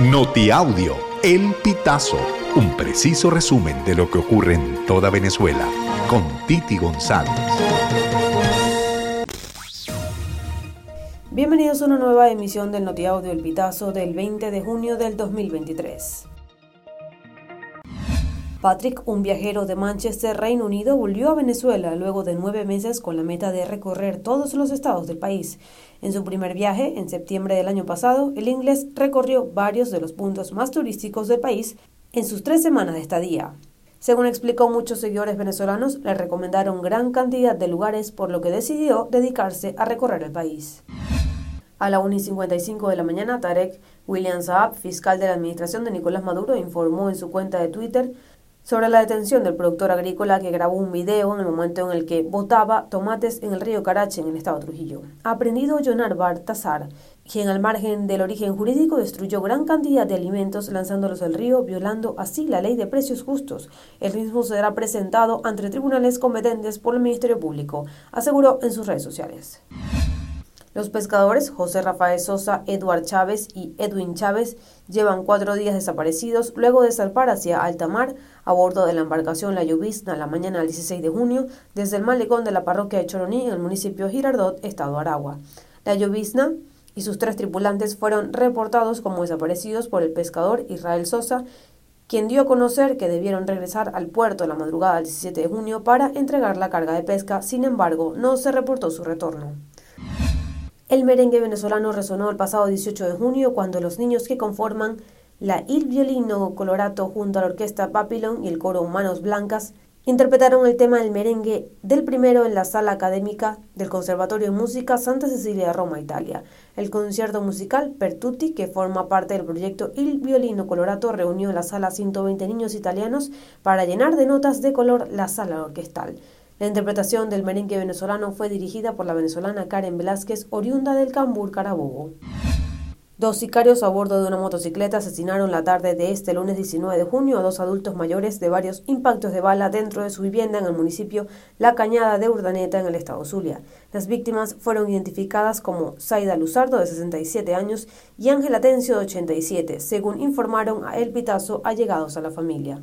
Notiaudio, El Pitazo, un preciso resumen de lo que ocurre en toda Venezuela, con Titi González. Bienvenidos a una nueva emisión del Notiaudio El Pitazo del 20 de junio del 2023. Patrick, un viajero de Manchester, Reino Unido, volvió a Venezuela luego de nueve meses con la meta de recorrer todos los estados del país. En su primer viaje, en septiembre del año pasado, el inglés recorrió varios de los puntos más turísticos del país en sus tres semanas de estadía. Según explicó, muchos seguidores venezolanos le recomendaron gran cantidad de lugares, por lo que decidió dedicarse a recorrer el país. A la 1 y 55 de la mañana, Tarek William Saab, fiscal de la administración de Nicolás Maduro, informó en su cuenta de Twitter sobre la detención del productor agrícola que grabó un video en el momento en el que botaba tomates en el río Carache, en el estado de Trujillo. Aprendido Jonar Bartazar, quien al margen del origen jurídico destruyó gran cantidad de alimentos lanzándolos al río, violando así la ley de precios justos. El mismo será presentado ante tribunales competentes por el Ministerio Público, aseguró en sus redes sociales. Los pescadores José Rafael Sosa, Eduard Chávez y Edwin Chávez llevan cuatro días desaparecidos luego de salpar hacia alta mar a bordo de la embarcación La Llovizna la mañana del 16 de junio desde el malecón de la parroquia de Choroní en el municipio Girardot, estado Aragua. La Llovizna y sus tres tripulantes fueron reportados como desaparecidos por el pescador Israel Sosa, quien dio a conocer que debieron regresar al puerto la madrugada del 17 de junio para entregar la carga de pesca, sin embargo, no se reportó su retorno. El merengue venezolano resonó el pasado 18 de junio cuando los niños que conforman la Il Violino Colorato junto a la orquesta Papillon y el coro Manos Blancas interpretaron el tema del merengue del primero en la sala académica del Conservatorio de Música Santa Cecilia de Roma, Italia. El concierto musical Pertutti, que forma parte del proyecto Il Violino Colorato, reunió en la sala 120 niños italianos para llenar de notas de color la sala orquestal. La interpretación del merengue venezolano fue dirigida por la venezolana Karen Velázquez, oriunda del Cambur, Carabobo. Dos sicarios a bordo de una motocicleta asesinaron la tarde de este lunes 19 de junio a dos adultos mayores de varios impactos de bala dentro de su vivienda en el municipio La Cañada de Urdaneta en el estado Zulia. Las víctimas fueron identificadas como Zaida Luzardo de 67 años y Ángel Atencio de 87, según informaron a El Pitazo allegados a la familia.